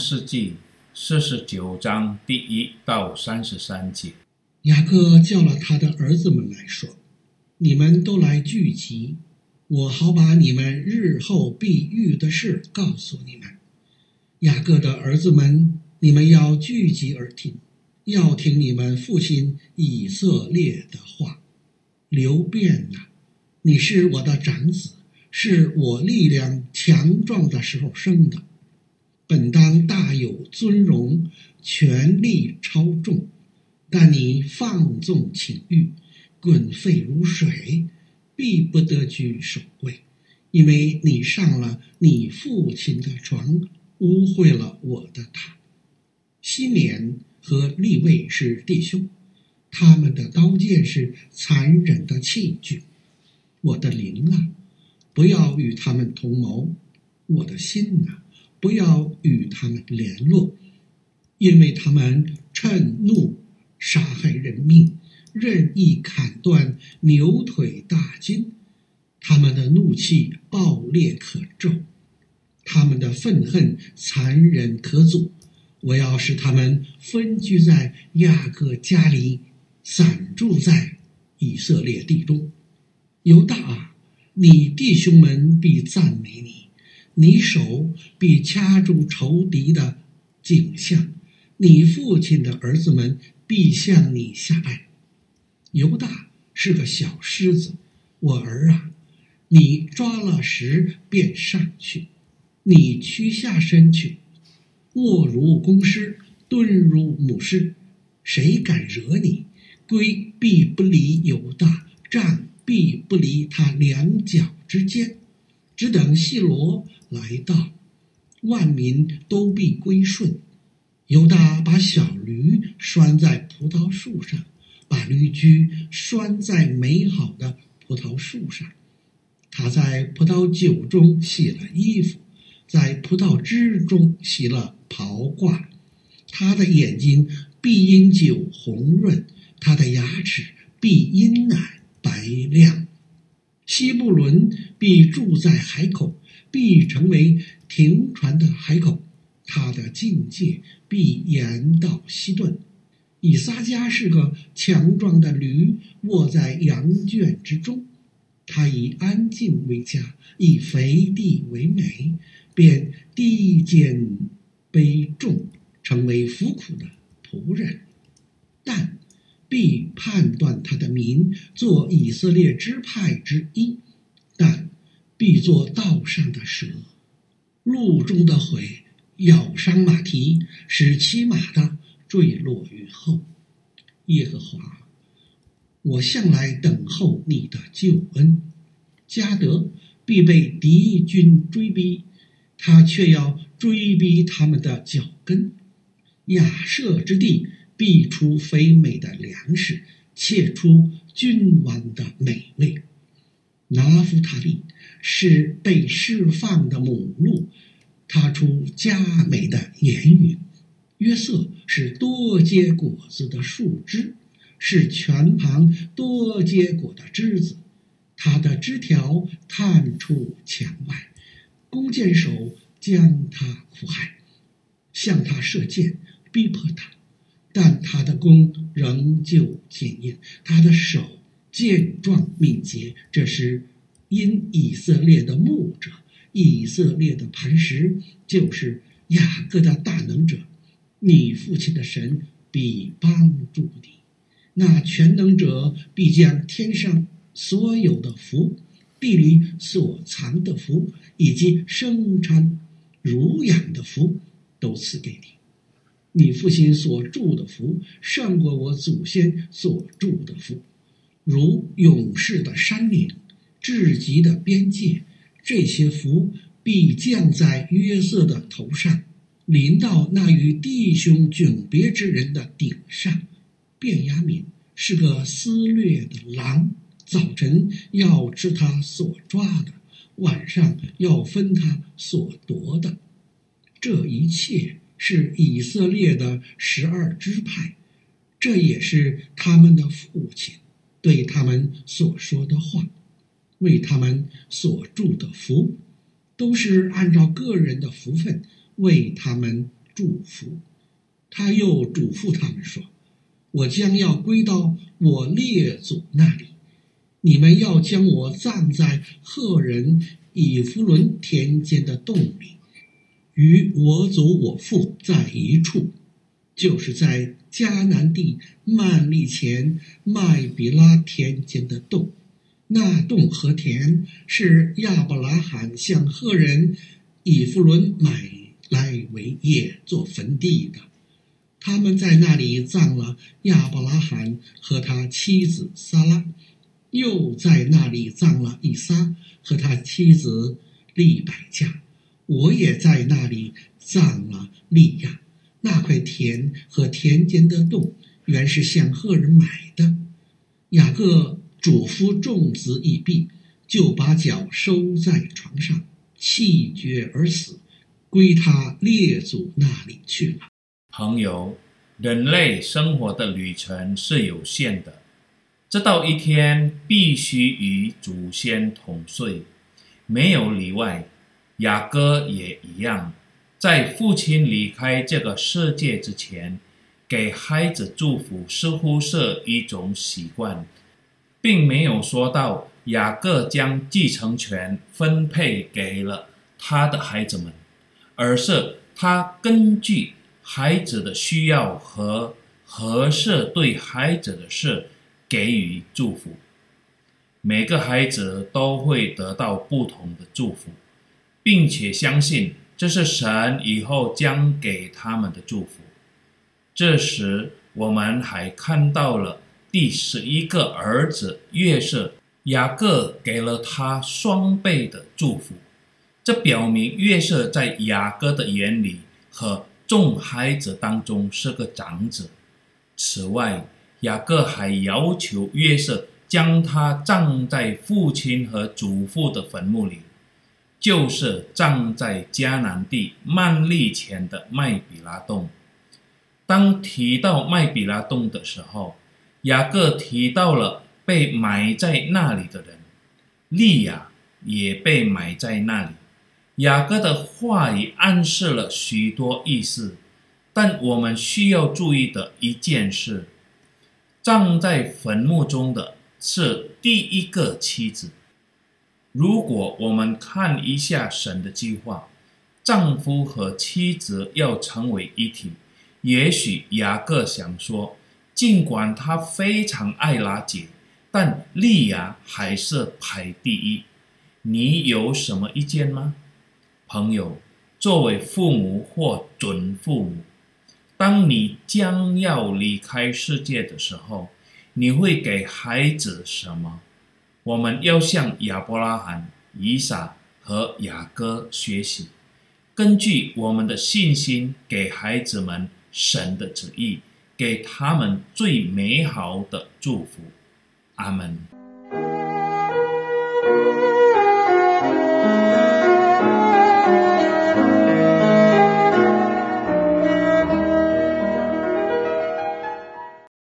世纪四十九章第一到三十三节。雅各叫了他的儿子们来说：“你们都来聚集，我好把你们日后必遇的事告诉你们。雅各的儿子们，你们要聚集而听，要听你们父亲以色列的话。流便哪，你是我的长子，是我力量强壮的时候生的。”本当大有尊荣，权力超重，但你放纵情欲，滚沸如水，必不得居首位，因为你上了你父亲的床，污秽了我的塔。西缅和利位是弟兄，他们的刀剑是残忍的器具。我的灵啊，不要与他们同谋；我的心啊。不要与他们联络，因为他们趁怒杀害人命，任意砍断牛腿大筋。他们的怒气暴烈可咒，他们的愤恨残忍可阻。我要使他们分居在雅各家里，散住在以色列地中。犹大，你弟兄们必赞美你。你手必掐住仇敌的颈项，你父亲的儿子们必向你下拜。犹大是个小狮子，我儿啊，你抓了食便上去，你屈下身去，卧如公狮，蹲如母狮。谁敢惹你，龟必不离犹大，杖必不离他两脚之间。只等细罗来到，万民都必归顺。犹大把小驴拴在葡萄树上，把驴驹拴在美好的葡萄树上。他在葡萄酒中洗了衣服，在葡萄汁中洗了袍褂。他的眼睛必因酒红润，他的牙齿必因奶白亮。西布伦必住在海口，必成为停船的海口。他的境界必延到西顿。以撒迦是个强壮的驴，卧在羊圈之中。他以安静为家，以肥地为美，便低贱悲重，成为服苦的仆人。但必判断他的民做以色列支派之一，但必做道上的蛇，路中的虺咬伤马蹄，使骑马的坠落于后。耶和华，我向来等候你的救恩。迦得必被敌军追逼，他却要追逼他们的脚跟。亚设之地。必出肥美的粮食，切出君王的美味。拿夫塔利是被释放的母鹿，他出佳美的言语。约瑟是多结果子的树枝，是全旁多结果的枝子。他的枝条探出墙外，弓箭手将他苦害，向他射箭，逼迫他。但他的弓仍旧坚硬，他的手健壮敏捷。这是因以色列的牧者，以色列的磐石，就是雅各的大能者。你父亲的神必帮助你，那全能者必将天上所有的福、地里所藏的福，以及生产乳养的福，都赐给你。你父亲所祝的福胜过我祖先所祝的福，如勇士的山岭、至极的边界，这些福必降在约瑟的头上，临到那与弟兄迥别之人的顶上。便雅悯是个撕裂的狼，早晨要吃他所抓的，晚上要分他所夺的，这一切。是以色列的十二支派，这也是他们的父亲对他们所说的话，为他们所祝的福，都是按照个人的福分为他们祝福。他又嘱咐他们说：“我将要归到我列祖那里，你们要将我葬在赫人以弗伦田间的洞里，与我祖我父在一处，就是在迦南地幔利前麦比拉田间的洞。那洞和田是亚伯拉罕向赫人以弗伦买来为业做坟地的。”他们在那里葬了亚伯拉罕和他妻子撒拉，又在那里葬了以撒和他妻子利百加。我也在那里葬了利亚。那块田和田间的洞原是向赫人买的。雅各嘱咐众子已毕，就把脚收在床上，气绝而死，归他列祖那里去了。朋友，人类生活的旅程是有限的，这到一天必须与祖先同睡，没有例外。雅各也一样，在父亲离开这个世界之前，给孩子祝福似乎是一种习惯，并没有说到雅各将继承权分配给了他的孩子们，而是他根据。孩子的需要和合适对孩子的事给予祝福，每个孩子都会得到不同的祝福，并且相信这是神以后将给他们的祝福。这时，我们还看到了第十一个儿子约瑟，雅各给了他双倍的祝福，这表明约瑟在雅各的眼里和。众孩子当中是个长子。此外，雅各还要求约瑟将他葬在父亲和祖父的坟墓里，就是葬在迦南地曼利前的麦比拉洞。当提到麦比拉洞的时候，雅各提到了被埋在那里的人，利亚也被埋在那里。雅各的话语暗示了许多意思，但我们需要注意的一件事：葬在坟墓中的是第一个妻子。如果我们看一下神的计划，丈夫和妻子要成为一体，也许雅各想说，尽管他非常爱拉姐，但利亚还是排第一。你有什么意见吗？朋友，作为父母或准父母，当你将要离开世界的时候，你会给孩子什么？我们要向亚伯拉罕、以撒和雅各学习，根据我们的信心，给孩子们神的旨意，给他们最美好的祝福。阿门。